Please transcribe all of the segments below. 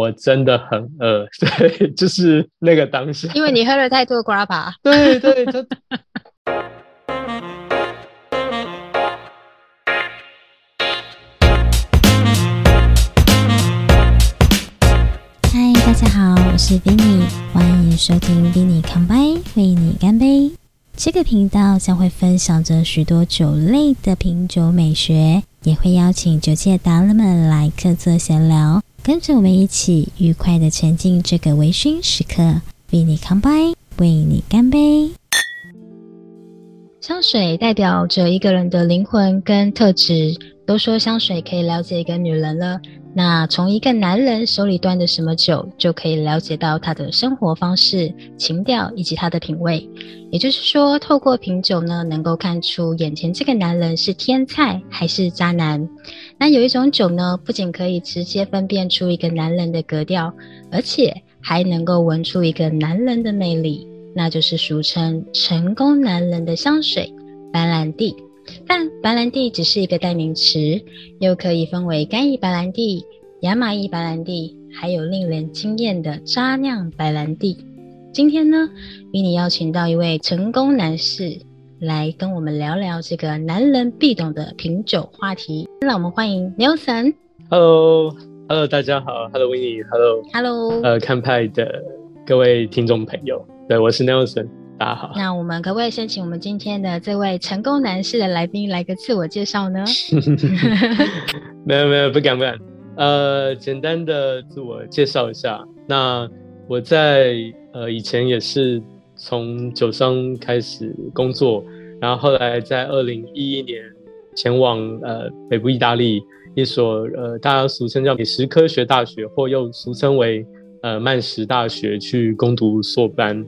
我真的很饿，对，就是那个当下，因为你喝了太多 grappa。对对，就。嗨，大家好，我是 Vinny，欢迎收听 Vinny 康杯，为你干杯。这个频道将会分享着许多酒类的品酒美学，也会邀请酒界达人们来客座闲聊。跟着我们一起愉快的沉浸这个微醺时刻，为你干杯，为你干杯。香水代表着一个人的灵魂跟特质，都说香水可以了解一个女人了。那从一个男人手里端的什么酒，就可以了解到他的生活方式、情调以及他的品味。也就是说，透过品酒呢，能够看出眼前这个男人是天才还是渣男。那有一种酒呢，不仅可以直接分辨出一个男人的格调，而且还能够闻出一个男人的魅力，那就是俗称成功男人的香水——白兰地。但白兰地只是一个代名词，又可以分为干邑白兰地、亚麻邑白兰地，还有令人惊艳的渣酿白兰地。今天呢，与你邀请到一位成功男士来跟我们聊聊这个男人必懂的品酒话题。让我们欢迎 Nelson。Hello，Hello，大家好。Hello，Winnie，Hello，Hello。呃，看派的各位听众朋友，对我是 Nelson。大家好，那我们可不可以先请我们今天的这位成功男士的来宾来个自我介绍呢？没有没有，不敢不敢。呃，简单的自我介绍一下。那我在呃以前也是从酒商开始工作，然后后来在二零一一年前往呃北部意大利一所呃大家俗称叫美食科学大学，或又俗称为呃曼食大学去攻读硕班。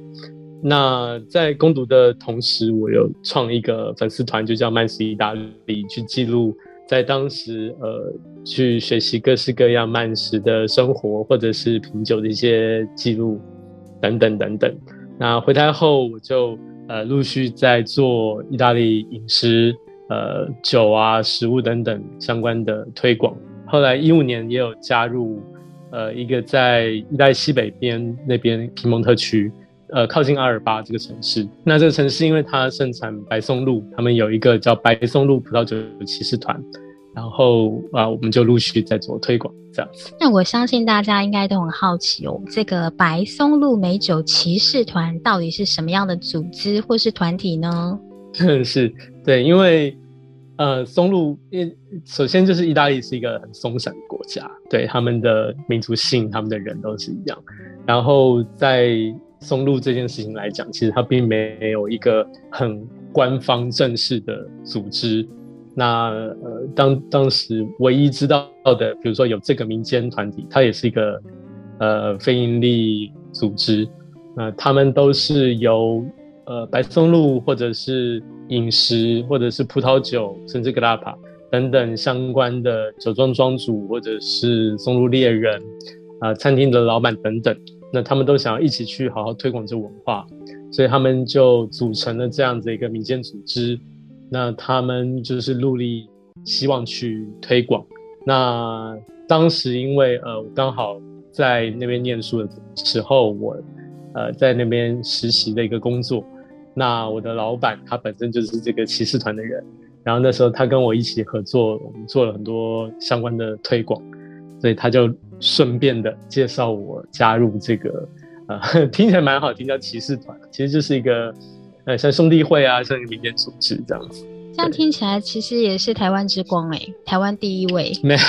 那在攻读的同时，我有创一个粉丝团，就叫曼斯意大利，去记录在当时呃去学习各式各样曼食的生活，或者是品酒的一些记录等等等等。那回台后，我就呃陆续在做意大利饮食、呃酒啊、食物等等相关的推广。后来一五年也有加入呃一个在意大利西北边那边皮蒙特区。呃，靠近阿尔巴这个城市，那这个城市因为它盛产白松露，他们有一个叫白松露葡萄酒骑士团，然后啊，我们就陆续在做推广这样子。那我相信大家应该都很好奇哦，这个白松露美酒骑士团到底是什么样的组织或是团体呢？是，对，因为呃，松露，因首先就是意大利是一个很松散的国家，对他们的民族性，他们的人都是一样，然后在。松露这件事情来讲，其实它并没有一个很官方正式的组织。那呃，当当时唯一知道的，比如说有这个民间团体，它也是一个呃非营利组织。那他们都是由呃白松露或者是饮食或者是葡萄酒，甚至格拉帕等等相关的酒庄庄主，或者是松露猎人啊，餐厅的老板等等。那他们都想要一起去好好推广这文化，所以他们就组成了这样子一个民间组织。那他们就是努力希望去推广。那当时因为呃我刚好在那边念书的时候，我呃在那边实习的一个工作。那我的老板他本身就是这个骑士团的人，然后那时候他跟我一起合作，我们做了很多相关的推广，所以他就。顺便的介绍我加入这个，呃，听起来蛮好听，叫骑士团，其实就是一个，呃，像兄弟会啊，像一个民间组织这样子。这样听起来其实也是台湾之光哎，台湾第一位。没有，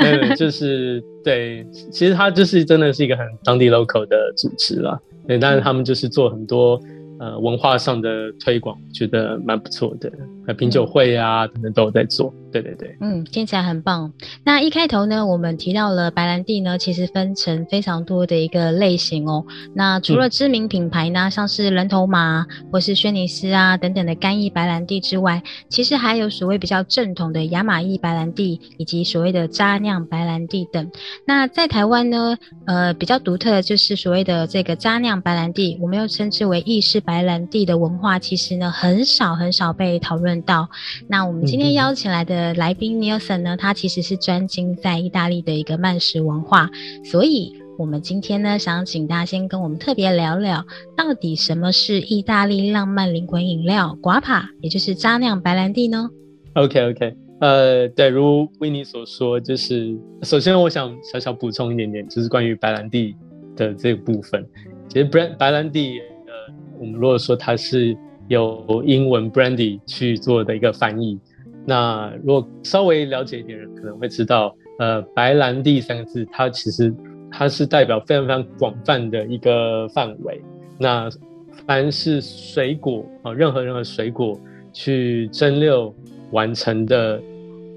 没有，就是对，其实他就是真的是一个很当地 local 的组织了，对，但是他们就是做很多。呃，文化上的推广觉得蛮不错的，呃，品酒会啊等等都有在做。对对对，嗯，听起来很棒。那一开头呢，我们提到了白兰地呢，其实分成非常多的一个类型哦。那除了知名品牌呢，像是人头马或是轩尼诗啊等等的干邑白兰地之外，其实还有所谓比较正统的亚马邑白兰地，以及所谓的渣酿白兰地等。那在台湾呢，呃，比较独特的就是所谓的这个渣酿白兰地，我们又称之为意式白。白兰地的文化其实呢很少很少被讨论到。那我们今天邀请来的来宾 Nielsen 呢，他其实是专精在意大利的一个慢食文化，所以我们今天呢，想请大家先跟我们特别聊聊，到底什么是意大利浪漫灵魂饮料 Guapa，也就是渣酿白兰地呢？OK OK，呃，对，如维尼所说，就是首先我想小小补充一点点，就是关于白兰地的这个部分。其实白白兰地，呃，我们如果说它是有英文 brandy 去做的一个翻译。那如果稍微了解一点人可能会知道，呃，白兰地三个字，它其实它是代表非常非常广泛的一个范围。那凡是水果啊，任何任何水果去蒸馏完成的，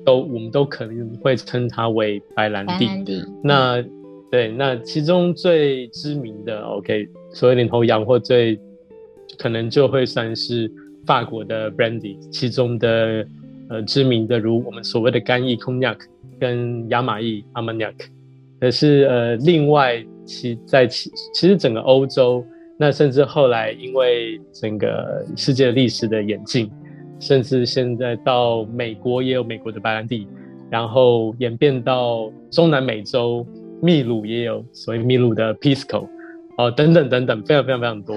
都我们都可能会称它为白兰地。那对，那其中最知名的，OK，所谓领头羊或最可能就会算是法国的 Brandy，其中的呃知名的如我们所谓的干邑 Cognac 跟亚马邑 Armagnac，可是呃另外其在其其实整个欧洲，那甚至后来因为整个世界历史的演进，甚至现在到美国也有美国的白兰地，然后演变到中南美洲。秘鲁也有所谓秘鲁的 Pisco，哦，等等等等，非常非常非常多。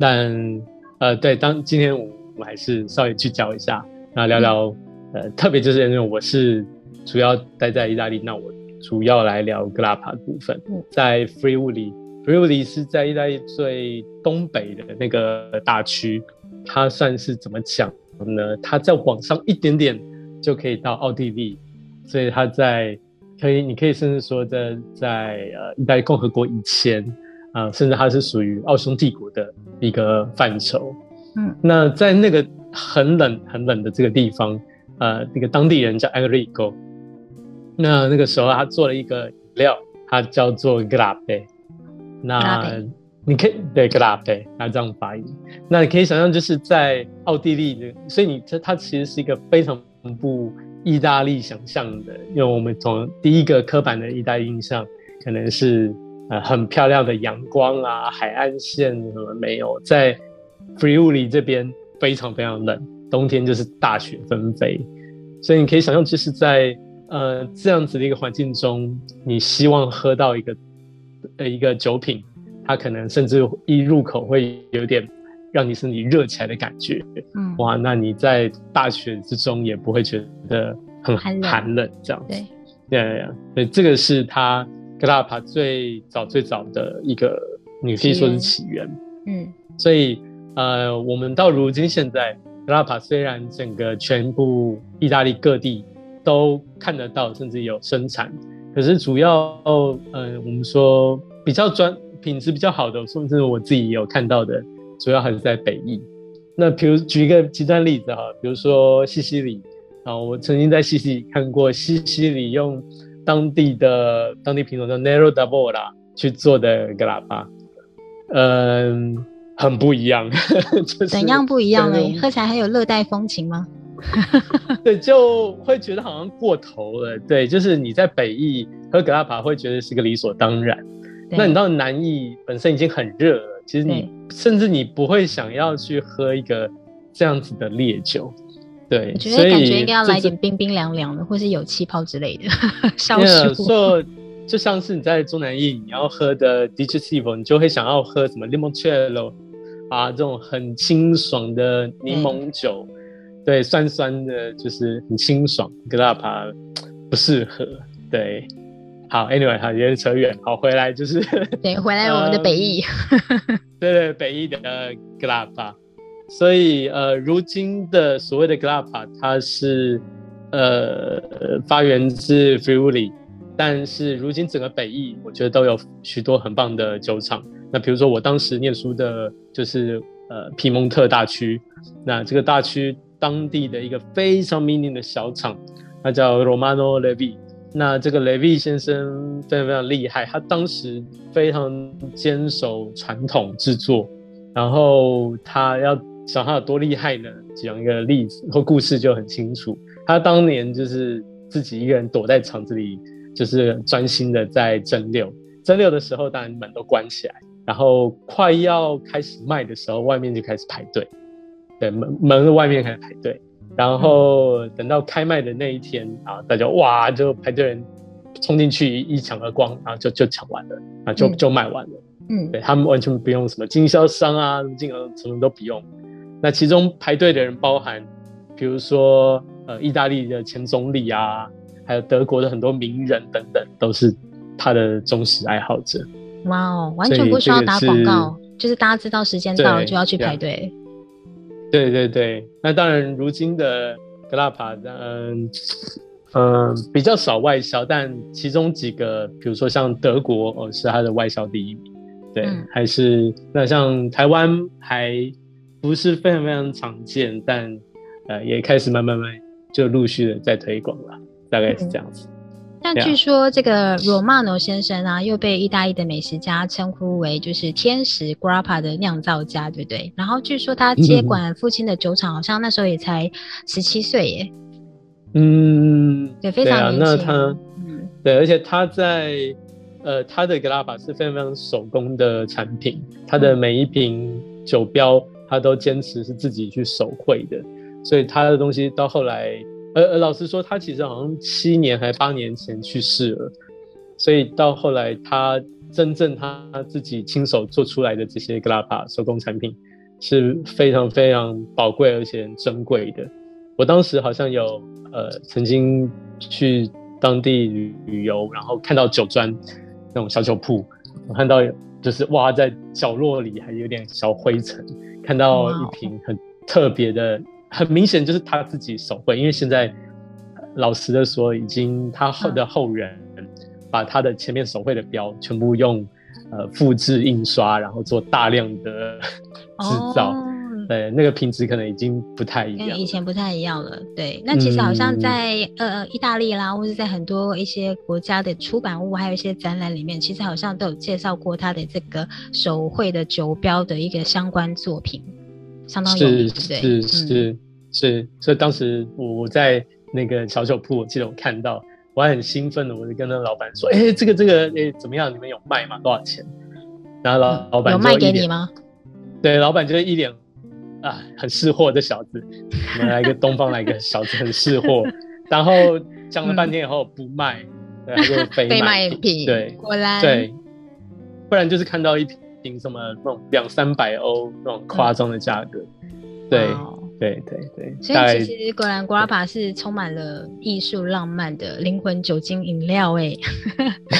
但呃，对，当今天我们还是稍微聚焦一下，那聊聊呃，特别就是因为我是主要待在意大利，那我主要来聊格拉帕部分。在 Friuli，Friuli 是在意大利最东北的那个大区，它算是怎么讲呢？它再往上一点点就可以到奥地利，所以它在。可以，你可以甚至说，在在呃，意大利共和国以前啊，甚至它是属于奥匈帝国的一个范畴。嗯，那在那个很冷很冷的这个地方，呃，那个当地人叫 Enrico，那那个时候他做了一个饮料，它叫做 Grape。那你可以对 Grape，他这样发音。那你可以想象，就是在奥地利的，所以你这它其实是一个非常不。意大利想象的，因为我们从第一个刻板的意大利印象，可能是呃很漂亮的阳光啊，海岸线什么没有，在 Friuli 这边非常非常冷，冬天就是大雪纷飞，所以你可以想象，就是在呃这样子的一个环境中，你希望喝到一个呃一个酒品，它可能甚至一入口会有点。让你身体热起来的感觉，嗯，哇，那你在大雪之中也不会觉得很寒冷，这样子，对，对，这个是它格拉帕最早最早的一个，你可以说是起源，嗯，所以呃，我们到如今现在格拉帕虽然整个全部意大利各地都看得到，甚至有生产，可是主要呃，我们说比较专品质比较好的，甚至我自己有看到的。主要还是在北翼。那比如举一个极端例子哈，比如说西西里啊，我曾经在西西里看过西西里用当地的当地品种叫 Nero d a b o l a 去做的格拉巴，嗯，很不一样。怎样不一样呢？喝起来还有热带风情吗？对，就会觉得好像过头了。对，就是你在北翼喝格拉巴会觉得是个理所当然。那你到南翼本身已经很热了。其实你甚至你不会想要去喝一个这样子的烈酒，对，我觉得感觉应该要来点冰冰凉凉的，或是有气泡之类的 消暑。说就像是你在中南印，你要喝的 d i c h i v o 你就会想要喝什么 limoncello 啊，这种很清爽的柠檬酒，对，酸酸的，就是很清爽。格拉帕不适合，对。好，Anyway，好，有点扯远。好，回来就是对，回来我们的北翼，对对，北翼的 g l a p a 所以呃，如今的所谓的 g l a p a 它是呃发源自 Friuli，但是如今整个北翼，我觉得都有许多很棒的酒厂。那比如说我当时念书的，就是呃皮蒙特大区，那这个大区当地的一个非常 mini 的小厂，它叫 Romano Levi。那这个雷维先生非常非常厉害，他当时非常坚守传统制作，然后他要想他有多厉害呢？讲一个例子或故事就很清楚。他当年就是自己一个人躲在厂子里，就是专心的在蒸馏。蒸馏的时候，当然门都关起来，然后快要开始卖的时候，外面就开始排队。对，门门的外面开始排队。然后等到开卖的那一天啊，大家哇就排队人冲进去一抢而光，然后就就抢完了啊，就就卖完了。嗯，对他们完全不用什么经销商啊，金额什么都不用。那其中排队的人包含，比如说呃意大利的前总理啊，还有德国的很多名人等等，都是他的忠实爱好者。哇哦，完全不需要打广告，就是大家知道时间到了就要去排队。对对对，那当然如今的格拉帕，嗯嗯比较少外销，但其中几个，比如说像德国哦，是它的外销第一名。对，还是那像台湾还不是非常非常常见，但呃也开始慢慢慢就陆续的在推广了，大概是这样子。但据说这个 Romano 先生啊，又被意大利的美食家称呼为就是天使 Grappa 的酿造家，对不对？然后据说他接管父亲的酒厂，好像那时候也才十七岁耶。嗯，对，非常年轻。那他，嗯，对，而且他在。呃，他的 Grappa 是非常非常手工的产品，他的每一瓶酒标，他都坚持是自己去手绘的，所以他的东西到后来，呃呃，老实说，他其实好像七年还八年前去世了，所以到后来他真正他自己亲手做出来的这些 Glapa 手工产品是非常非常宝贵而且珍贵的。我当时好像有呃曾经去当地旅旅游，然后看到酒庄。那种小酒铺，我看到就是哇，在角落里还有点小灰尘，看到一瓶很特别的，很明显就是他自己手绘。因为现在老实的说，已经他后的后人把他的前面手绘的标全部用呃复制印刷，然后做大量的制造。对，那个品质可能已经不太一样，跟以前不太一样了。对，那其实好像在呃意大利啦，或者在很多一些国家的出版物，还有一些展览里面，其实好像都有介绍过他的这个手绘的酒标的一个相关作品，相当有名。是是是是，所以当时我我在那个小酒铺，我记得我看到，我还很兴奋的，我就跟那老板说：“哎，这个这个哎怎么样？你们有卖吗？多少钱？”然后老老板有卖给你吗？对，老板就是一脸。啊，很识货的小子，我们来个东方来个小子很识货，然后讲了半天以后不卖，对，就非卖品，对，果然对，不然就是看到一瓶什么那种两三百欧那种夸张的价格，对。对对对，所以其实果然 Grappa 是充满了艺术浪漫的灵魂酒精饮料哎，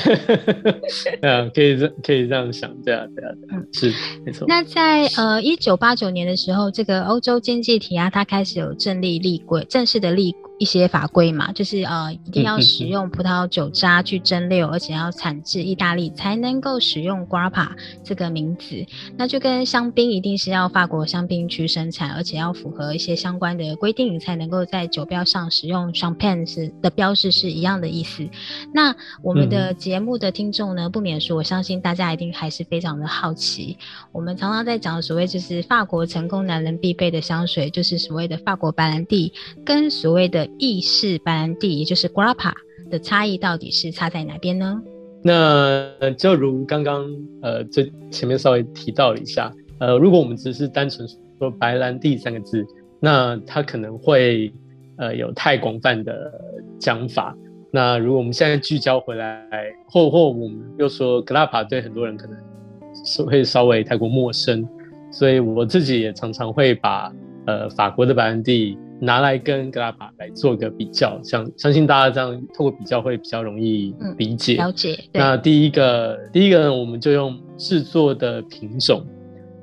嗯，可以这可以这样想，对啊对啊，嗯，是没错。那在呃一九八九年的时候，这个欧洲经济体啊，它开始有正立立规，正式的立。一些法规嘛，就是呃，一定要使用葡萄酒渣去蒸馏，而且要产自意大利才能够使用 Grappa 这个名字。那就跟香槟一定是要法国香槟区生产，而且要符合一些相关的规定，才能够在酒标上使用 Champagne 是的标识是一样的意思。那我们的节目的听众呢，不免说，我相信大家一定还是非常的好奇。我们常常在讲所谓就是法国成功男人必备的香水，就是所谓的法国白兰地，跟所谓的意式白兰地，也就是 Grappa 的差异到底是差在哪边呢？那就如刚刚呃，最前面稍微提到了一下，呃，如果我们只是单纯说白兰地三个字，那它可能会呃有太广泛的讲法。那如果我们现在聚焦回来，或或我们又说 Grappa 对很多人可能是会稍微太过陌生，所以我自己也常常会把呃法国的白兰地。拿来跟格拉帕来做个比较，相相信大家这样透过比较会比较容易理解了解。那第一个，第一个呢我们就用制作的品种，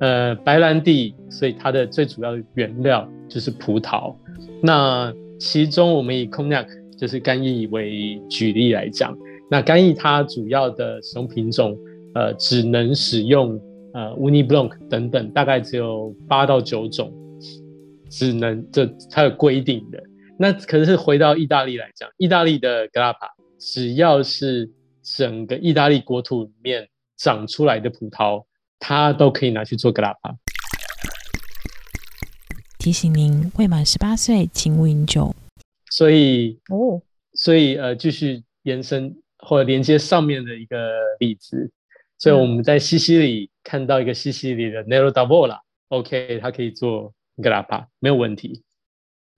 呃，白兰地，所以它的最主要的原料就是葡萄。那其中我们以 Cognac 就是干邑为举例来讲，那干邑它主要的使用品种，呃，只能使用呃 u n i Blanc 等等，大概只有八到九种。只能这它有规定的，那可是回到意大利来讲，意大利的格拉帕，只要是整个意大利国土里面长出来的葡萄，它都可以拿去做格拉帕。提醒您，未满十八岁请勿饮酒。所以哦，所以呃，继续延伸或者连接上面的一个例子，所以我们在西西里看到一个西西里的 Nero d'Avola，OK，它可以做。格拉帕没有问题。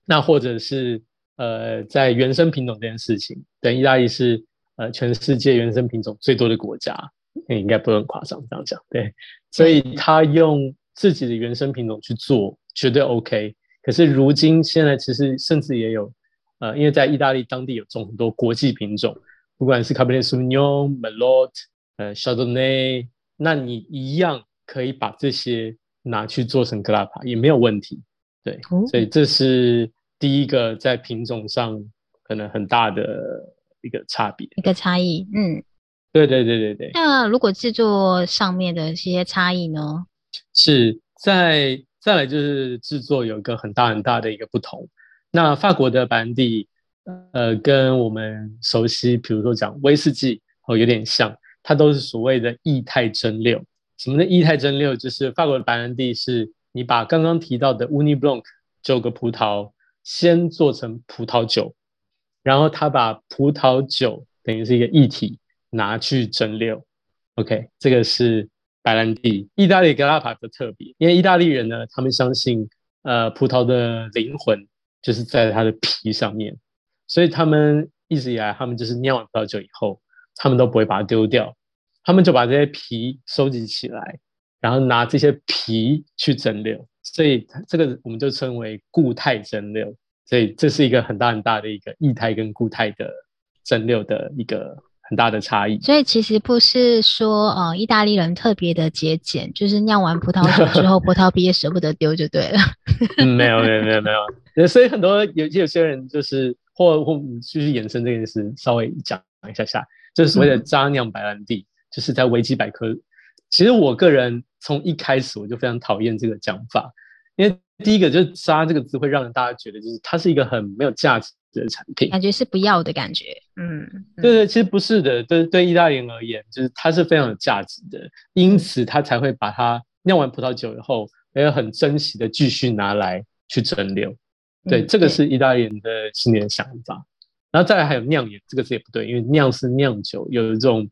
那或者是呃，在原生品种这件事情，等意大利是呃全世界原生品种最多的国家，应该不很夸张这样讲，对，所以他用自己的原生品种去做，绝对 OK。可是如今现在其实甚至也有，呃，因为在意大利当地有种很多国际品种，不管是 Cabernet Sauvignon、Merlot、呃 Chardonnay，那你一样可以把这些拿去做成 a p a 也没有问题，对，所以这是第一个在品种上可能很大的一个差别，一个差异，嗯，对对对对对。那如果制作上面的一些差异呢？是在。再来就是制作有一个很大很大的一个不同。那法国的白兰地，呃，跟我们熟悉，比如说讲威士忌哦，有点像，它都是所谓的液态蒸馏。什么的液态蒸馏？就是法国的白兰地是，你把刚刚提到的 Uni Blanc 九个葡萄先做成葡萄酒，然后他把葡萄酒等于是一个液体拿去蒸馏。OK，这个是。白兰地，意大利格拉帕的特别，因为意大利人呢，他们相信，呃，葡萄的灵魂就是在它的皮上面，所以他们一直以来，他们就是酿完葡萄酒以后，他们都不会把它丢掉，他们就把这些皮收集起来，然后拿这些皮去蒸馏，所以这个我们就称为固态蒸馏，所以这是一个很大很大的一个液态跟固态的蒸馏的一个。很大的差异，所以其实不是说呃，意大利人特别的节俭，就是酿完葡萄酒之后，葡萄皮也舍不得丢就对了。嗯，没有没有没有没有，所以很多有有些人就是或或继续延伸这件事，稍微讲一下下，就是所谓的渣酿白兰地，就是在维基百科。其实我个人从一开始我就非常讨厌这个讲法，因为第一个就是“渣”这个字会让人大家觉得就是它是一个很没有价值。的产品感觉是不要的感觉，嗯，对对，其实不是的，对对，意大利人而言，就是它是非常有价值的，因此他才会把它酿完葡萄酒以后，也很珍惜的继续拿来去蒸馏。对，这个是意大利人的心里的想法。然后再来还有酿也这个字也不对，因为酿是酿酒，有一种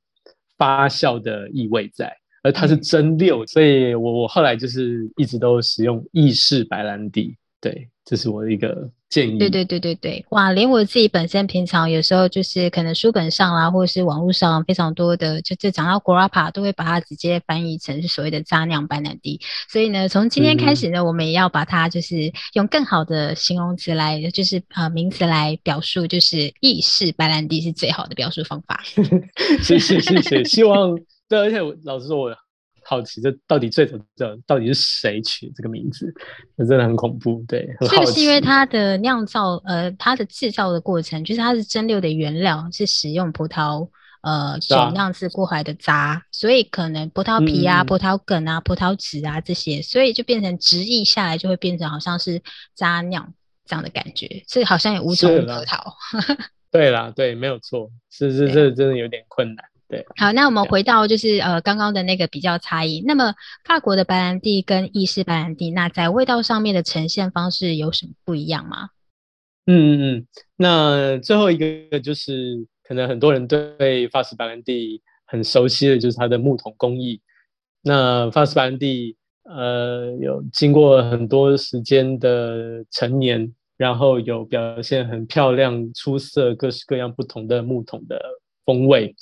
发酵的意味在，而它是蒸馏，所以我我后来就是一直都使用意式白兰地。对，这是我的一个。建议对对对对对，哇！连我自己本身平常有时候就是可能书本上啦，或者是网络上非常多的，就就讲到 Grappa，都会把它直接翻译成是所谓的渣酿白兰地。所以呢，从今天开始呢，我们也要把它就是用更好的形容词来，就是呃名词来表述，就是意式白兰地是最好的表述方法。谢谢谢谢，希望对，而且我老实说，我。好奇，这到底最早这到底是谁取这个名字？那真的很恐怖。对，这个是因为它的酿造，呃，它的制造的过程，就是它是蒸馏的原料是使用葡萄，呃，酒酿制过来的渣，所以可能葡萄皮啊、葡萄梗啊、葡萄籽啊这些，所以就变成直译下来就会变成好像是渣酿这样的感觉，所以好像也无从可逃。对啦，对，没有错，是是，这真的有点困难。对，好，那我们回到就是呃刚刚的那个比较差异。那么法国的白兰地跟意式白兰地，那在味道上面的呈现方式有什么不一样吗？嗯嗯嗯，那最后一个就是可能很多人对法式白兰地很熟悉的就是它的木桶工艺。那法式白兰地呃有经过很多时间的陈年，然后有表现很漂亮、出色、各式各样不同的木桶的风味。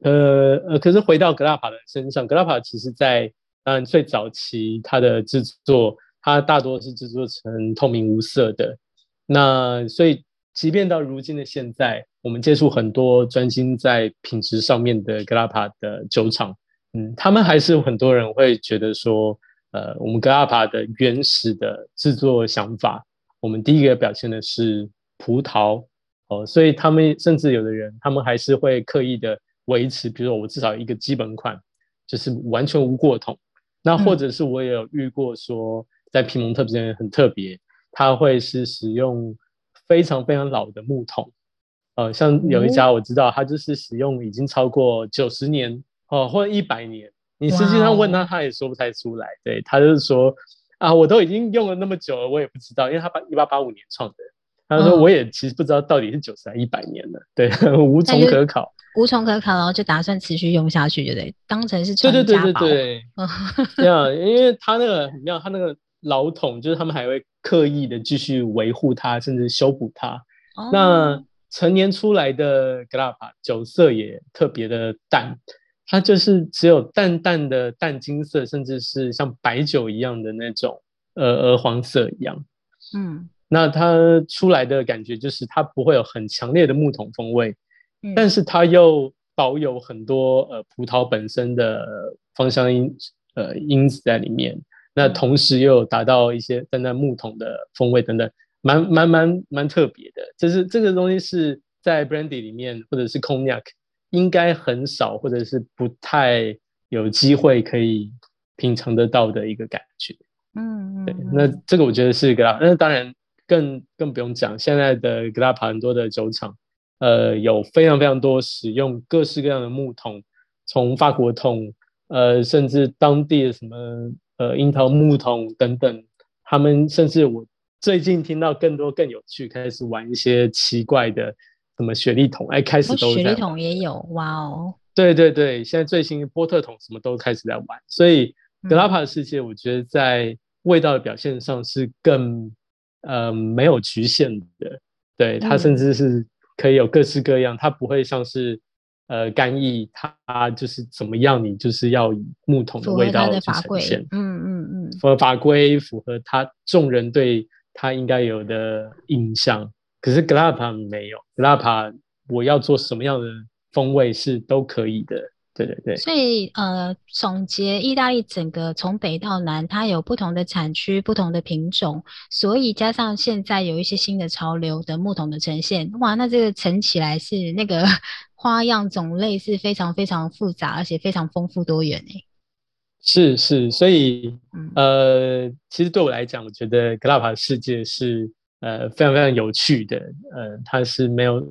呃呃，可是回到格拉帕的身上，格拉帕其实在当然最早期它的制作，它大多是制作成透明无色的。那所以，即便到如今的现在，我们接触很多专心在品质上面的格拉帕的酒厂，嗯，他们还是有很多人会觉得说，呃，我们格拉帕的原始的制作想法，我们第一个表现的是葡萄哦，所以他们甚至有的人，他们还是会刻意的。维持，比如说我至少一个基本款，就是完全无过桶。那或者是我也有遇过说，在皮蒙特这边很特别，他会是使用非常非常老的木桶。呃，像有一家我知道，他就是使用已经超过九十年哦，或者一百年。你实际上问他，他也说不太出来。对他就是说啊，我都已经用了那么久了，我也不知道，因为他八一八八五年创的。他说我也其实不知道到底是九十还一百年了，对，无从可考。无从可考，然后就打算持续用下去，对不对？当成是传家宝。对对对对 对。因为他那个很妙，他那个老桶，就是他们还会刻意的继续维护它，甚至修补它。那成年出来的格拉帕酒色也特别的淡，它就是只有淡淡的淡金色，甚至是像白酒一样的那种呃鹅黄色一样。嗯，那它出来的感觉就是它不会有很强烈的木桶风味，但是它又保有很多呃葡萄本身的芳香因呃因子在里面。那同时又有达到一些淡淡木桶的风味等等。蛮蛮蛮蛮特别的，就是这个东西是在 brandy 里面或者是 cognac 应该很少或者是不太有机会可以品尝得到的一个感觉。嗯，对，那这个我觉得是 g l a 那当然更更不用讲，现在的 g l a p 很多的酒厂，呃，有非常非常多使用各式各样的木桶，从法国桶，呃，甚至当地的什么呃樱桃木桶等等，他们甚至我。最近听到更多更有趣，开始玩一些奇怪的什么雪莉桶，哎，开始都雪莉桶也有，哇哦！对对对，现在最新的波特桶什么都开始在玩，所以格拉帕的世界，我觉得在味道的表现上是更呃没有局限的，对它甚至是可以有各式各样，它不会像是呃干邑，它就是怎么样，你就是要以木桶的味道去呈现，嗯嗯嗯，符合法规，符合它众人对。他应该有的印象，可是格拉帕没有。格拉帕，我要做什么样的风味是都可以的。对对对。所以呃，总结意大利整个从北到南，它有不同的产区、不同的品种，所以加上现在有一些新的潮流的木桶的呈现，哇，那这个盛起来是那个 花样种类是非常非常复杂，而且非常丰富多元诶。是是，所以呃，其实对我来讲，我觉得格拉帕世界是呃非常非常有趣的，呃，它是没有，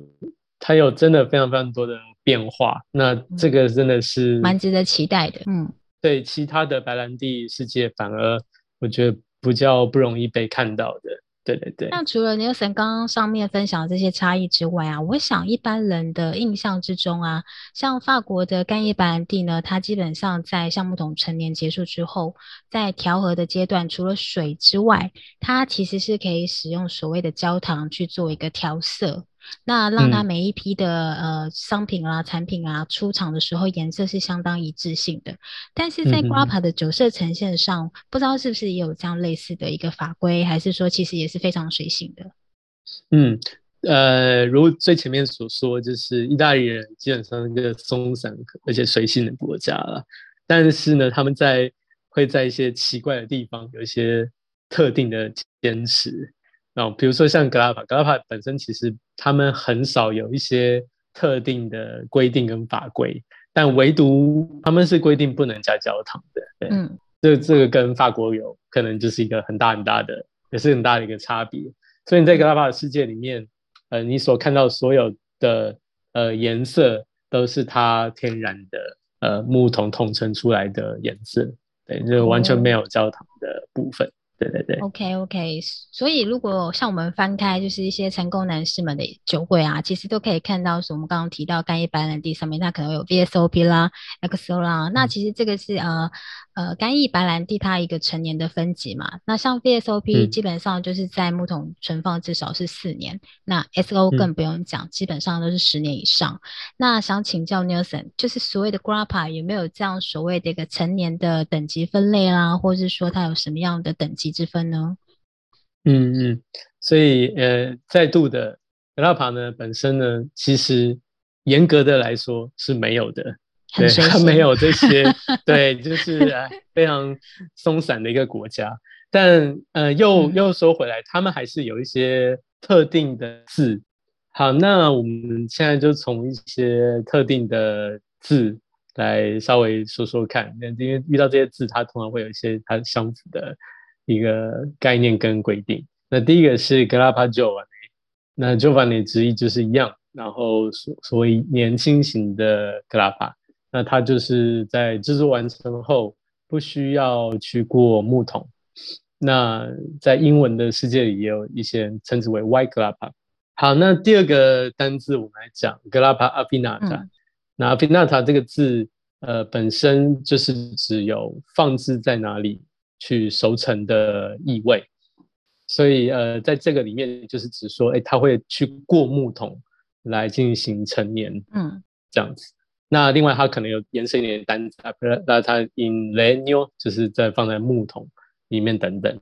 它有真的非常非常多的变化，那这个真的是蛮值得期待的，嗯，对，其他的白兰地世界反而我觉得不叫不容易被看到的。对对对，那除了 Nelson 刚刚上面分享这些差异之外啊，我想一般人的印象之中啊，像法国的干叶白兰地呢，它基本上在橡木桶陈年结束之后，在调和的阶段，除了水之外，它其实是可以使用所谓的焦糖去做一个调色。那让它每一批的呃商品啊产品啊出厂的时候颜色是相当一致性的，但是在 Grappa 的酒色呈现上，不知道是不是也有这样类似的一个法规，还是说其实也是非常随性的？嗯，呃，如最前面所说，就是意大利人基本上一个松散而且随性的国家了，但是呢，他们在会在一些奇怪的地方有一些特定的坚持。那，比如说像格拉帕，格拉帕本身其实他们很少有一些特定的规定跟法规，但唯独他们是规定不能加焦糖的。对，嗯，这这个跟法国有可能就是一个很大很大的，也是很大的一个差别。所以你在格拉巴的世界里面，呃，你所看到所有的呃颜色都是它天然的呃木桶统称出来的颜色，对，就完全没有焦糖的部分。对对对，OK OK，所以如果像我们翻开就是一些成功男士们的酒柜啊，其实都可以看到，是我们刚刚提到干邑白兰地上面，它可能有 VSOP 啦、XO 啦，那其实这个是呃。呃，干邑白兰地它一个成年的分级嘛，那像 VSOP 基本上就是在木桶存放至少是四年，那 SO 更不用讲，基本上都是十年以上。那想请教 Nelson，就是所谓的 Grappa 有没有这样所谓的一个成年的等级分类啦，或者是说它有什么样的等级之分呢？嗯嗯，所以呃，再度的 Grappa 呢本身呢，其实严格的来说是没有的。对，它没有这些，对，就是非常松散的一个国家。但呃，又又说回来，他们还是有一些特定的字。好，那我们现在就从一些特定的字来稍微说说看。那因为遇到这些字，它通常会有一些它相符的一个概念跟规定。那第一个是格拉帕 v a 那 Giovanni 直译就是一样，然后所所谓年轻型的格拉帕。那它就是在制作完成后不需要去过木桶。那在英文的世界里也有一些人称之为 White Grappa。好，那第二个单字我们来讲 Grappa Affinata。那 Affinata 这个字，呃，本身就是指有放置在哪里，去熟成的异味。所以呃，在这个里面就是指说，哎，他会去过木桶来进行陈年，嗯，这样子。那另外它可能有延伸一点单词，那它 in leño 就是在放在木桶里面等等。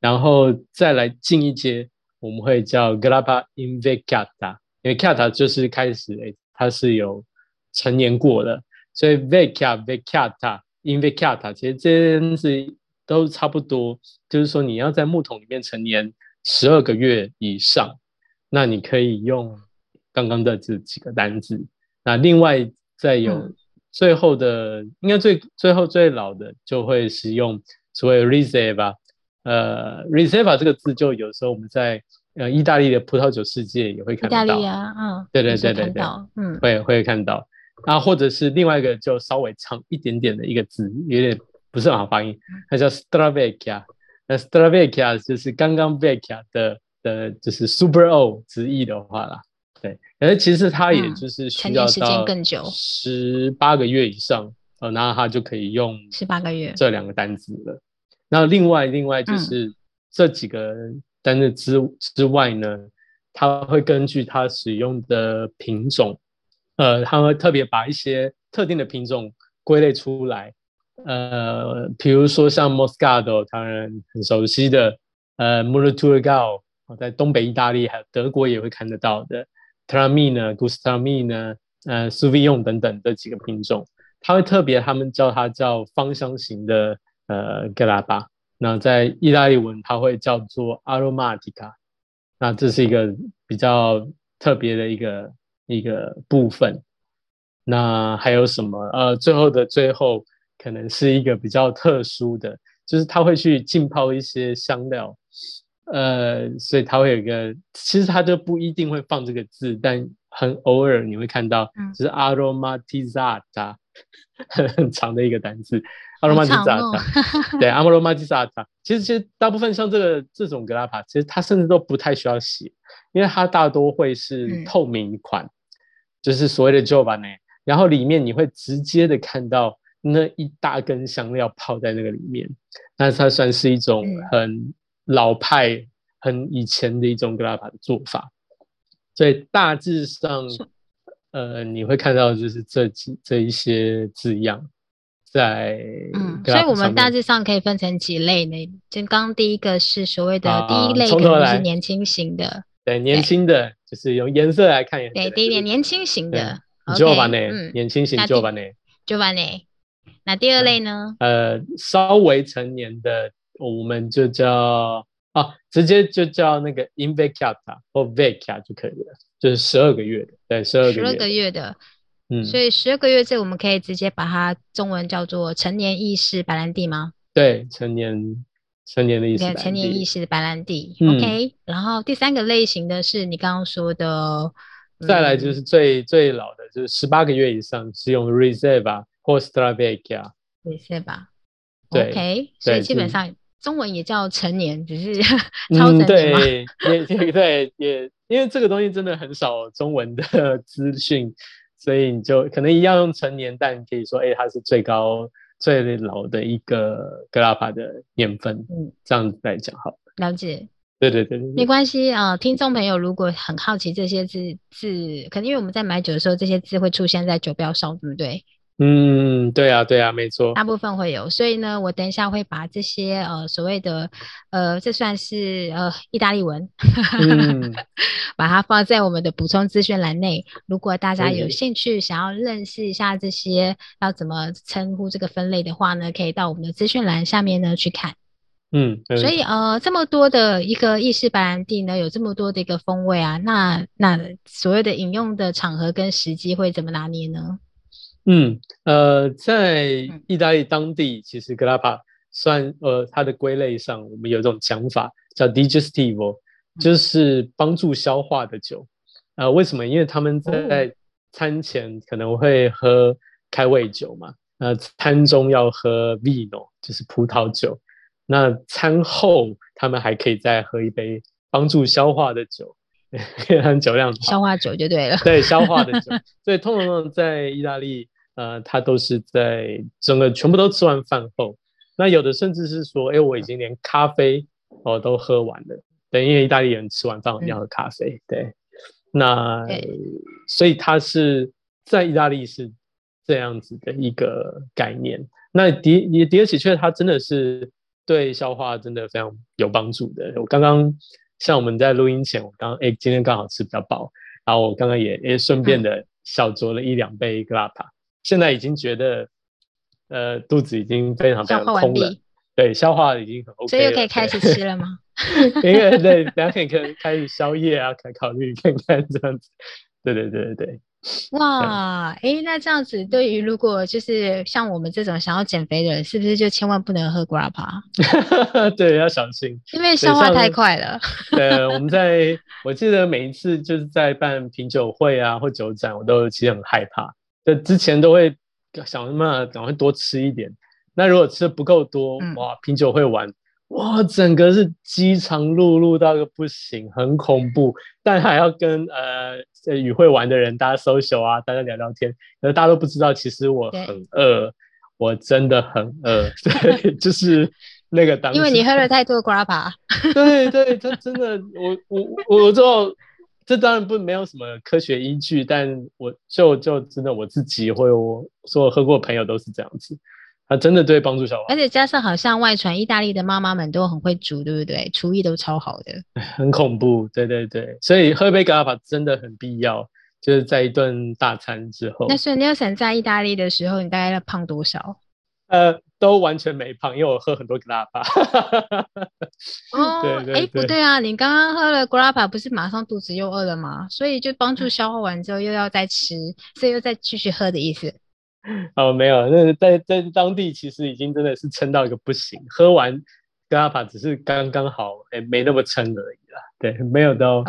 然后再来进一阶，我们会叫 grappa invecchiata，因为 cata 就是开始，哎，它是有陈年过的，所以 vecchia vecchiata invecchiata 其实这些字都差不多，就是说你要在木桶里面陈年十二个月以上，那你可以用刚刚的这几个单字。那另外再有最后的，应该最最后最老的就会使用所谓 reserva，呃，reserva 这个字就有时候我们在呃意大利的葡萄酒世界也会看到。意大利啊，嗯，对对对对对，嗯，会会看到。啊，或者是另外一个就稍微长一点点的一个字，有点。不是很好发音，它叫 Stravecchia。那 Stravecchia 就是刚刚 Vecchia 的的，就是 Super old 直译的话啦。对，而其实它也就是需要到十八个月以上，呃，然后它就可以用十八个月这两个单词了。那另外另外就是这几个单词之之外呢，它会根据它使用的品种，呃，它会特别把一些特定的品种归类出来。呃，比如说像 Moscato，当然很熟悉的，呃 m u r t u r g a o 在东北意大利还有德国也会看得到的 t r a m i n a Gustamina，呃 s u v i o n 等等这几个品种，它会特别，他们叫它叫芳香型的呃格拉巴。那在意大利文，它会叫做 Aromatica。那这是一个比较特别的一个一个部分。那还有什么？呃，最后的最后。可能是一个比较特殊的，就是他会去浸泡一些香料，呃，所以他会有一个，其实他就不一定会放这个字，但很偶尔你会看到，就是 aromatizata，很长的一个单词，aromatizata，对，aromatizata，其实其实大部分像这个这种格拉帕，其实它甚至都不太需要写，因为它大多会是透明款，就是所谓的 j o v a n e 然后里面你会直接的看到。那一大根香料泡在那个里面，那它算是一种很老派、很以前的一种格拉帕的做法。所以大致上，呃，你会看到就是这几这一些字样在。嗯，所以我们大致上可以分成几类呢？就刚第一个是所谓的第一类，可能是年轻型的。对，年轻的就是用颜色来看。对，第一点年轻型的。就把那年轻型就把那就把那。那第二类呢？呃，稍微成年的，我们就叫啊，直接就叫那个 invecchiata 或 vecchia 就可以了，就是十二个月的，对，十二个月。十二个月的，嗯，所以十二个月这我们可以直接把它中文叫做成年意式白兰地吗？对，成年成年的意思。成年意式的白兰地，OK。然后第三个类型的是你刚刚说的，再来就是最最老的，就是十八个月以上是用 reserve。或 Stravecchia，也是吧？OK，所以基本上中文也叫成年，只是 超成年嘛。对，也对，也因为这个东西真的很少中文的资讯，所以你就可能一样用成年，但可以说，哎，它是最高最老的一个格拉帕的年份。嗯，这样子来讲，好。了解。对对对，没关系啊。听众朋友如果很好奇这些字字，可能因为我们在买酒的时候，这些字会出现在酒标上，对不对？嗯，对啊，对啊，没错，大部分会有，所以呢，我等一下会把这些呃所谓的呃，这算是呃意大利文，把它放在我们的补充资讯栏内。如果大家有兴趣想要认识一下这些要怎么称呼这个分类的话呢，可以到我们的资讯栏下面呢去看。嗯，所以呃，这么多的一个意式白兰地呢，有这么多的一个风味啊，那那所谓的饮用的场合跟时机会怎么拿捏呢？嗯，呃，在意大利当地，其实格拉帕算呃它的归类上，我们有一种讲法叫 digestivo，就是帮助消化的酒。呃，为什么？因为他们在餐前可能会喝开胃酒嘛，那餐中要喝 vino，就是葡萄酒。那餐后他们还可以再喝一杯帮助消化的酒，酒量消化酒就对了。对，消化的酒。所以通常在意大利。呃，他都是在整个全部都吃完饭后，那有的甚至是说，哎，我已经连咖啡哦都喝完了。对，因为意大利人吃完饭一定要喝咖啡。对，那所以他是在意大利是这样子的一个概念。那迪迪迪尔喜鹊它真的是对消化真的非常有帮助的。我刚刚像我们在录音前，我刚哎今天刚好吃比较饱，然后我刚刚也也顺便的小酌了一两杯格拉帕，现在已经觉得呃肚子已经非常非常空了，对，消化已经很 OK，所以又可以开始吃了吗？因为对，等下可以开开始宵夜啊，可以考虑看看这样子。对对对对对。哇，哎，那这样子，对于如果就是像我们这种想要减肥的人，是不是就千万不能喝 grappa？对，要小心，因为消化太快了。对，我们在我记得每一次就是在办品酒会啊或酒展，我都其实很害怕，就之前都会想什么赶快多吃一点。那如果吃的不够多，哇，品酒会完。哇，整个是饥肠辘辘到个不行，很恐怖。但还要跟呃与会玩的人大家 social 啊，大家聊聊天。可是大家都不知道，其实我很饿，我真的很饿。对，就是那个当。因为你喝了太多 grappa。对对，他真的，我我我知道，这当然不没有什么科学依据，但我就就真的我自己会，我说我喝过朋友都是这样子。它真的对帮助消化，而且加上好像外传意大利的妈妈们都很会煮，对不对？厨艺都超好的，很恐怖，对对对。所以喝杯格拉法真的很必要，就是在一顿大餐之后。那所以 Nelson 在意大利的时候，你大概要胖多少？呃，都完全没胖，因为我喝很多格拉法。哦，哎，不对啊，你刚刚喝了格拉法，不是马上肚子又饿了吗？所以就帮助消化完之后又要再吃，所以又再继续喝的意思。哦，没有，那在在当地其实已经真的是撑到一个不行，喝完格拉帕只是刚刚好，哎，没那么撑而已啦。对，没有到，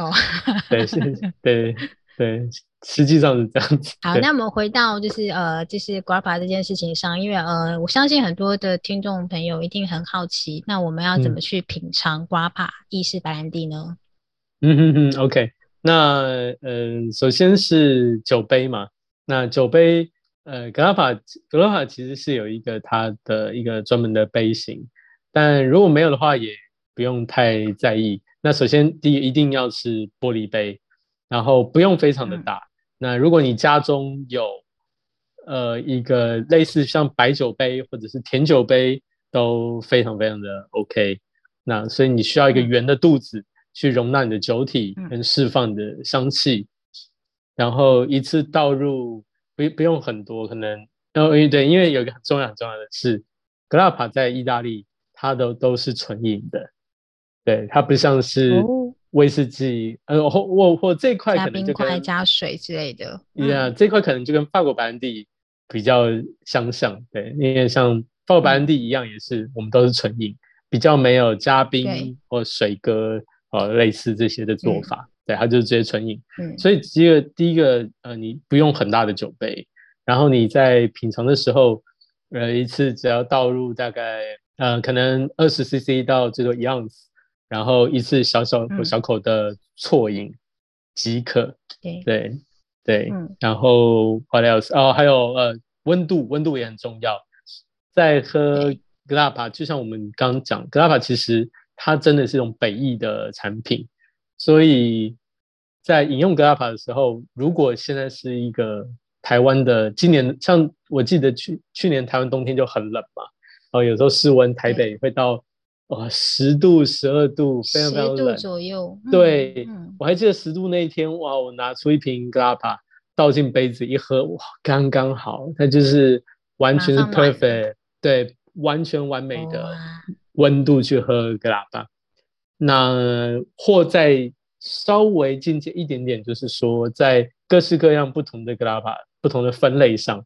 对，是，对对，实际上是这样子。好，那我们回到就是呃，就是格拉帕这件事情上，因为呃，我相信很多的听众朋友一定很好奇，那我们要怎么去品尝格拉帕意式白兰地呢？嗯哼哼，OK，那嗯，首先是酒杯嘛，那酒杯。呃，格拉法格拉法其实是有一个它的一个专门的杯型，但如果没有的话，也不用太在意。那首先第一一定要是玻璃杯，然后不用非常的大。那如果你家中有呃一个类似像白酒杯或者是甜酒杯，都非常非常的 OK。那所以你需要一个圆的肚子去容纳你的酒体跟释放你的香气，然后一次倒入。不不用很多，可能哦，对，因为有一个很重要很重要的是，格拉帕在意大利，它都都是纯饮的，对，它不像是威士忌，呃，或或或这块可能就跟加水之类的，呀，这块可能就跟法国白兰地比较相像，对，因为像法国白兰地一样，也是我们都是纯饮，比较没有加冰或水哥，呃，类似这些的做法。对，它就是直接纯饮，嗯，所以第一个第一个呃，你不用很大的酒杯，然后你在品尝的时候，呃，一次只要倒入大概呃，可能二十 CC 到最多一盎司，然后一次小小小口的啜饮即可。对对对，然后 what else？哦，还有呃，温度温度也很重要，在喝格拉帕，就像我们刚刚讲，格拉帕其实它真的是一种北意的产品。所以在饮用格拉帕的时候，如果现在是一个台湾的今年，像我记得去去年台湾冬天就很冷嘛，然后有时候室温台北会到哇十度、十二度，非常非常冷左右。对，我还记得十度那一天，哇，我拿出一瓶格拉帕倒进杯子一喝，哇，刚刚好，它就是完全是 perfect，对，完全完美的温度去喝格拉帕。那或在稍微进阶一点点，就是说，在各式各样不同的格拉巴不同的分类上，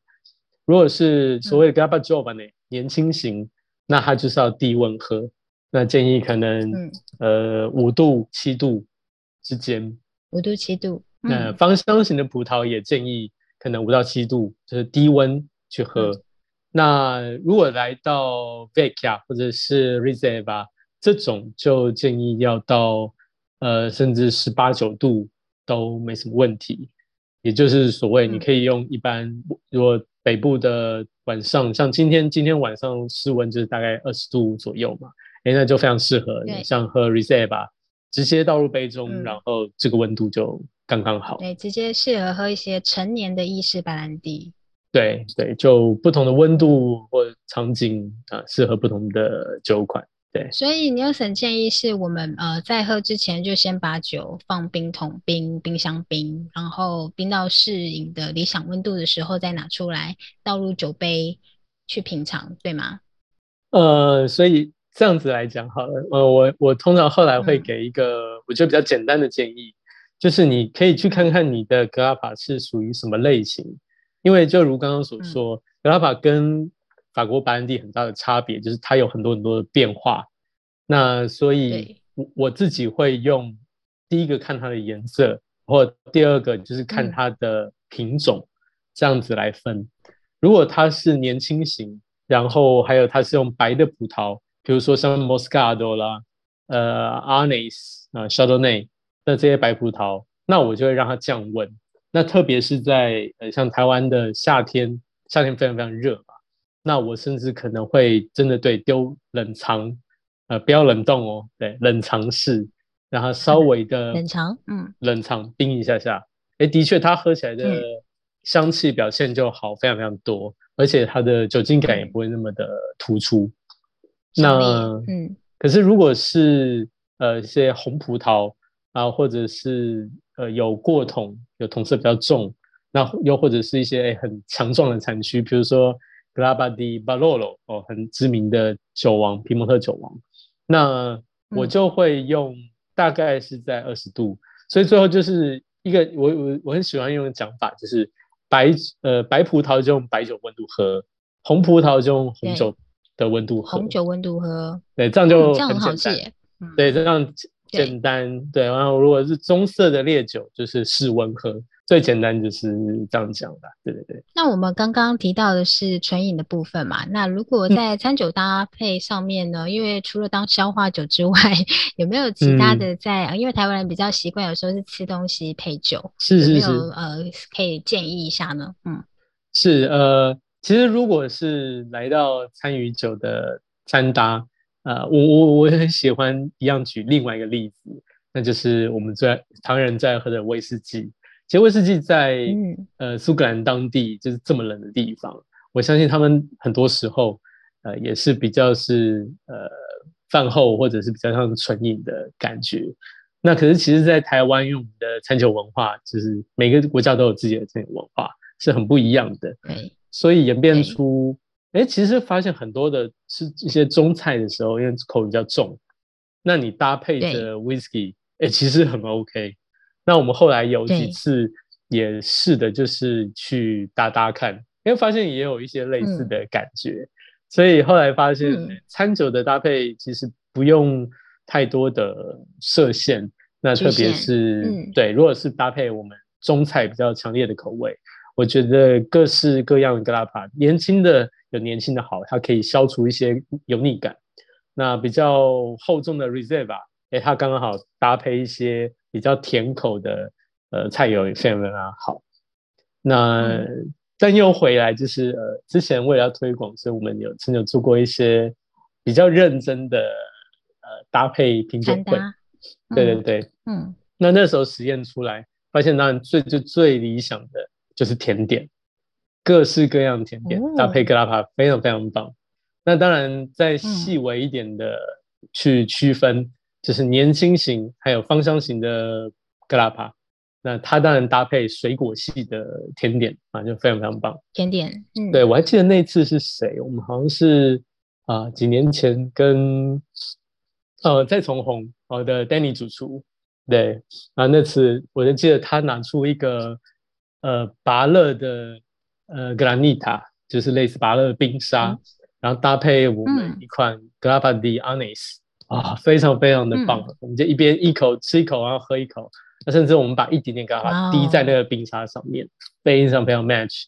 如果是所谓的格拉巴 j o 吧呢，年轻型，那它就是要低温喝。那建议可能呃五度七度之间，五度七度。那芳香型的葡萄也建议可能五到七度，就是低温去喝。那如果来到 Vecchia 或者是 Reserva。这种就建议要到呃，甚至十八九度都没什么问题。也就是所谓，你可以用一般如果北部的晚上，像今天今天晚上室温就是大概二十度左右嘛，哎，那就非常适合你像喝 Reserve 直接倒入杯中，然后这个温度就刚刚好。对，直接适合喝一些成年的意式白兰地。对对，就不同的温度或场景啊，适合不同的酒款。对，所以 Nelson 建议是我们呃在喝之前就先把酒放冰桶冰、冰箱冰，然后冰到适应的理想温度的时候再拿出来倒入酒杯去品尝，对吗？呃，所以这样子来讲好了，呃，我我通常后来会给一个我觉得比较简单的建议，就是你可以去看看你的格拉法是属于什么类型，因为就如刚刚所说，格拉法跟法国白兰地很大的差别就是它有很多很多的变化，那所以我我自己会用第一个看它的颜色，或第二个就是看它的品种，这样子来分。如果它是年轻型，然后还有它是用白的葡萄，比如说像 Moscato 啦、呃 Arnes 啊、Chardonnay 的这些白葡萄，那我就会让它降温。那特别是在呃像台湾的夏天，夏天非常非常热。那我甚至可能会真的对丢冷藏，呃，不要冷冻哦，对，冷藏室，让它稍微的冷藏，嗯，冷藏冰一下下，哎，的确它喝起来的香气表现就好非常非常多，而且它的酒精感也不会那么的突出。那嗯，可是如果是呃一些红葡萄啊，或者是呃有过桶，有桶色比较重，那又或者是一些很强壮的产区，比如说。格拉巴迪巴洛罗哦，很知名的酒王，皮蒙特酒王。那我就会用大概是在二十度，所以最后就是一个我我我很喜欢用的讲法，就是白呃白葡萄就用白酒温度喝，红葡萄就用红酒的温度喝。红酒温度喝，对，这样就这样很好记。对，这样简单。对，然后如果是棕色的烈酒，就是室温喝。最简单就是这样讲的，对对对。那我们刚刚提到的是纯饮的部分嘛？那如果在餐酒搭配上面呢？因为除了当消化酒之外，有没有其他的在？因为台湾人比较习惯有时候是吃东西配酒，是是是，呃，可以建议一下呢？嗯，是呃，其实如果是来到参与酒的餐搭，呃，我我我很喜欢一样举另外一个例子，那就是我们最常人在喝的威士忌。其实威士忌在呃苏格兰当地就是这么冷的地方，我相信他们很多时候呃也是比较是呃饭后或者是比较像纯饮的感觉。那可是其实，在台湾，因为我们的餐酒文化，就是每个国家都有自己的餐酒文化，是很不一样的。对，所以演变出，哎，其实发现很多的吃一些中菜的时候，因为口味比较重，那你搭配着 whisky，哎，其实很 OK。那我们后来有几次也试的，就是去搭搭看，因为发现也有一些类似的感觉，所以后来发现餐酒的搭配其实不用太多的设限。那特别是对，如果是搭配我们中菜比较强烈的口味，我觉得各式各样的格拉帕，年轻的有年轻的好，它可以消除一些油腻感。那比较厚重的 Reserve，哎，它刚刚好搭配一些。比较甜口的呃菜油也非常非常好。那但又回来就是呃，之前为了要推广，所以我们有曾经做过一些比较认真的呃搭配品酒会。对对对，嗯。那那时候实验出来，发现当然最最最理想的就是甜点，各式各样甜点搭配格拉帕非常非常棒。那当然再细微一点的去区分。就是年轻型，还有芳香型的格拉帕，那它当然搭配水果系的甜点啊，就非常非常棒。甜点，嗯，对我还记得那次是谁，我们好像是啊几年前跟呃再从红我的 Danny 主厨，对啊那次我就记得他拿出一个呃拔乐的呃格兰尼塔，就是类似拔乐冰沙，然后搭配我们一款格拉帕迪 Anis。啊，非常非常的棒！我们就一边一口吃一口，然后喝一口，那甚至我们把一点点给它滴在那个冰沙上面，非常非常 match，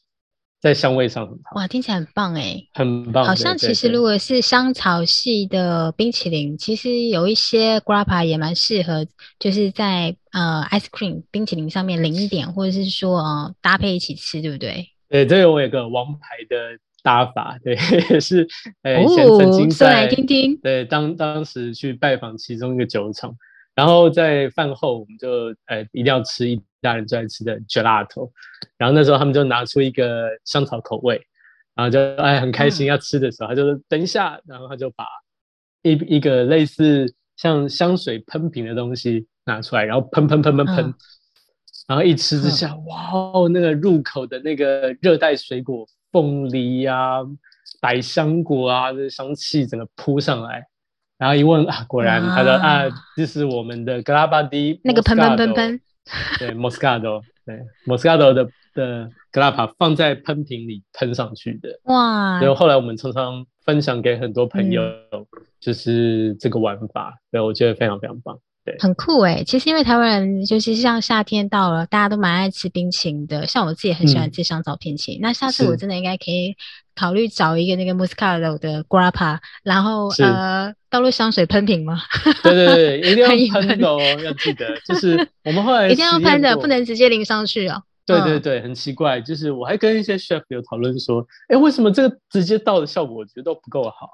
在香味上很好。哇，听起来很棒哎，很棒。好像其实如果是香草系的冰淇淋，其实有一些 grappa 也蛮适合，就是在呃 ice cream 冰淇淋上面淋一点，或者是说呃搭配一起吃，对不对？对，这个我有个王牌的搭法，对，也是呃以前曾经说来在听听。对当当时去拜访其中一个酒厂，然后在饭后我们就呃一定要吃意大利人最爱吃的 gelato，然后那时候他们就拿出一个香草口味，然后就哎很开心嗯。要吃的时候，他就说等一下，然后他就把一一个类似像香水喷瓶的东西拿出来，然后喷喷喷喷喷，嗯。然后一吃之下，哇哦，那个入口的那个热带水果，凤梨啊、百香果啊，这香气整个扑上来。然后一问啊，果然他说啊，这是我们的格拉巴迪那个喷喷喷喷，对，Moscato，对，Moscato 的的格拉帕放在喷瓶里喷上去的。哇然后后来我们常常分享给很多朋友，嗯就是这个玩法，对我觉得非常非常棒。很酷诶、其实因为台湾人，尤其是像夏天到了，大家都蛮爱吃冰淇淋的。像我自己也很喜欢嗯吃香草冰淇淋。那下次我真的应该可以考虑找一个那个 Moscato 的 grappa，然后呃倒入香水喷瓶吗？对对对，一定要喷的哦，要记得，就是我们后来 一定要喷的，不能直接淋上去哦。嗯对对对，很奇怪，就是我还跟一些 chef 有讨论说，哎，为什么这个直接倒的效果我觉得都不够好？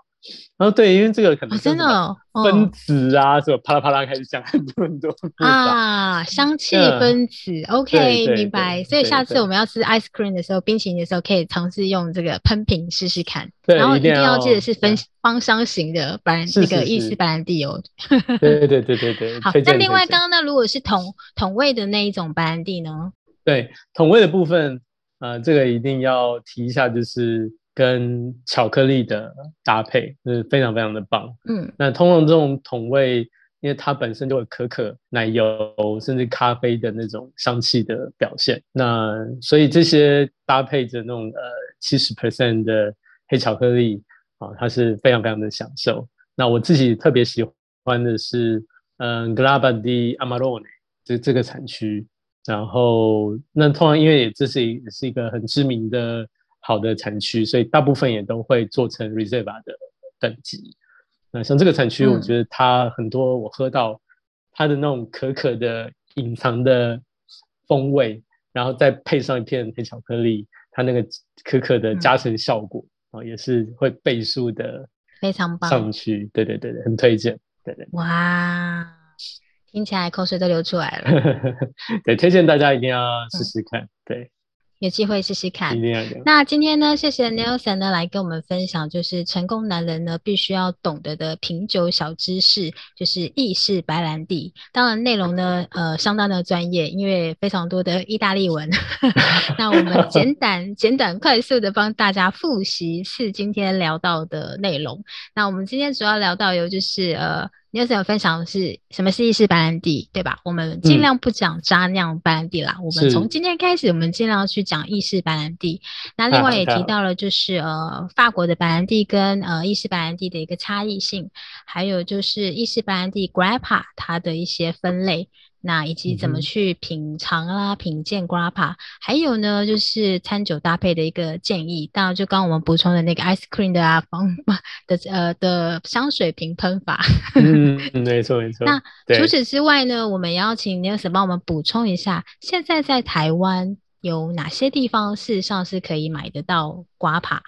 然后对，因为这个可能哦，真的分子啊，什么啪啦啪啦开始讲很多很多。啊，香气嗯分子，OK，明白。所以下次我们要吃 ice cream 的时候，冰淇淋的时候，可以尝试用这个喷瓶试试看。对然后一一定定要记得是分对芳香型的白兰是那个意式白兰地哦。对对对对对，好，那另外刚刚呢，如果是同同味的那一种白兰地呢？对同味的部分，呃，这个一定要提一下，就是跟巧克力的搭配，是非常非常的棒。嗯那通常这种桶味，因为它本身就有可可、奶油甚至咖啡的那种香气的表现，那所以这些搭配着那种呃七十 percent 的黑巧克力啊，它是非常非常的享受。那我自己特别喜欢的是，嗯 g l a b a di Amarone 这这个产区，然后那通常因为也这是一也是一个很知名的好的产区，所以大部分也都会做成 Reserva 的等级。那像这个产区，我嗯觉得它很多我喝到它的那种可可的隐藏的风味，然后再配上一片黑巧克力，它那个可可的嗯加成效果啊、也是会倍数的非常棒上去。对对对对，很推荐。对对哇，听起来口水都流出来了，对，推荐大家一定要试试看。对，有机会试试看。那今天呢，谢谢 Nelson 呢来跟我们分享，就是成功男人呢必须要懂得的品酒小知识，就是意式白兰地。当然内容呢，呃，相当的专业，因为非常多的意大利文。那我们简短、简短、快速的帮大家复习一次今天聊到的内容。那我们今天主要聊到有就是呃。Nelson 有分享的是什么是意式白兰地，对吧？我们尽嗯量不讲渣酿白兰地啦，我们从今天开始，我们尽量去讲意式白兰地。那另外也提到了，就是呃法国的白兰地跟呃意式白兰地的一个差异性，还有就是意式白兰地 Grappa 它的一些分类，那以及怎么去品尝啊、品鉴 Grappa，还有呢就是餐酒搭配的一个建议。当然，就刚刚我们补充的那个 ice cream 的啊方法 的呃的香水瓶喷法。嗯，没错没错。那除此之外呢，我们也要请 Nelson 帮我们补充一下，现在在台湾有哪些地方事实上是可以买得到 Grapa？？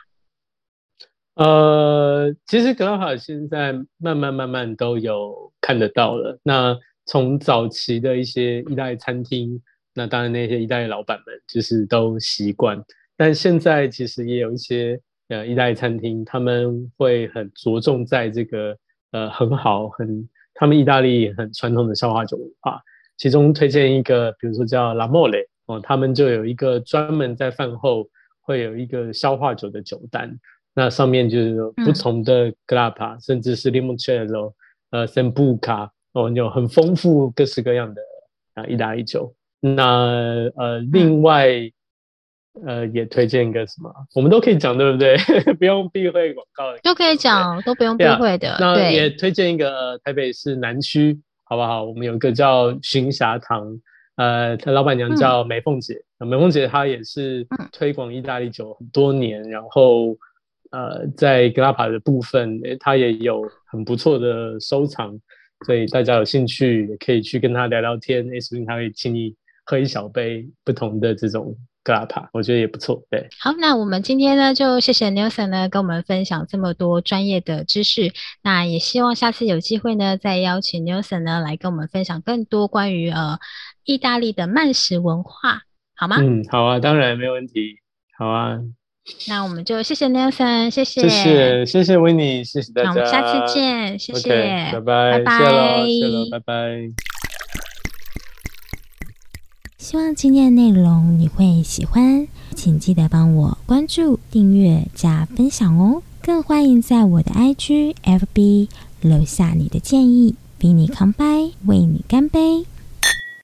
呃，其实格拉法现在慢慢慢慢都有看得到了。那从早期的一些意大利餐厅，那当然那些意大利老板们就是都习惯，但现在其实也有一些呃意大利餐厅，他们会很着重在这个呃很好很他们意大利很传统的消化酒文化，其中推荐一个，比如说叫 La Mole 哦，他们就有一个专门在饭后会有一个消化酒的酒单。那上面就是有不嗯同的 grappa，、甚至是 limoncello、呃 sambuca 哦，有很丰富各式各样的啊意大利酒。那呃，另外、呃也推荐一个什么，我们都可以讲，对不对？不用避讳广告，都可以讲，都不用避讳的。那也，推荐一个、呃台北市南区，好不好？我们有一个叫巡霞堂，呃，他老板娘叫梅凤姐。那梅凤姐她也是嗯推广意大利酒很多年，然后呃，在格拉帕的部分，她也有很不错的收藏，所以大家有兴趣也可以去跟他聊聊天，诶，说不定他会请你喝一小杯不同的这种格拉帕，我觉得也不错。对，好，那我们今天呢，就谢谢 Nelson 呢，跟我们分享这么多专业的知识。那也希望下次有机会呢，再邀请 Nelson 呢来跟我们分享更多关于呃意大利的慢食文化，好吗？嗯，好啊，当然没有问题。好啊，那我们就谢谢 Nelson，谢谢，谢谢，谢谢 Winnie，谢谢大家，那我们下次见，谢谢，拜拜，拜拜，拜拜。希望今天的内容你会喜欢，请记得帮我关注、订阅、加分享哦。更欢迎在我的 IG、FB 留下你的建议，比你扛杯，为你干杯。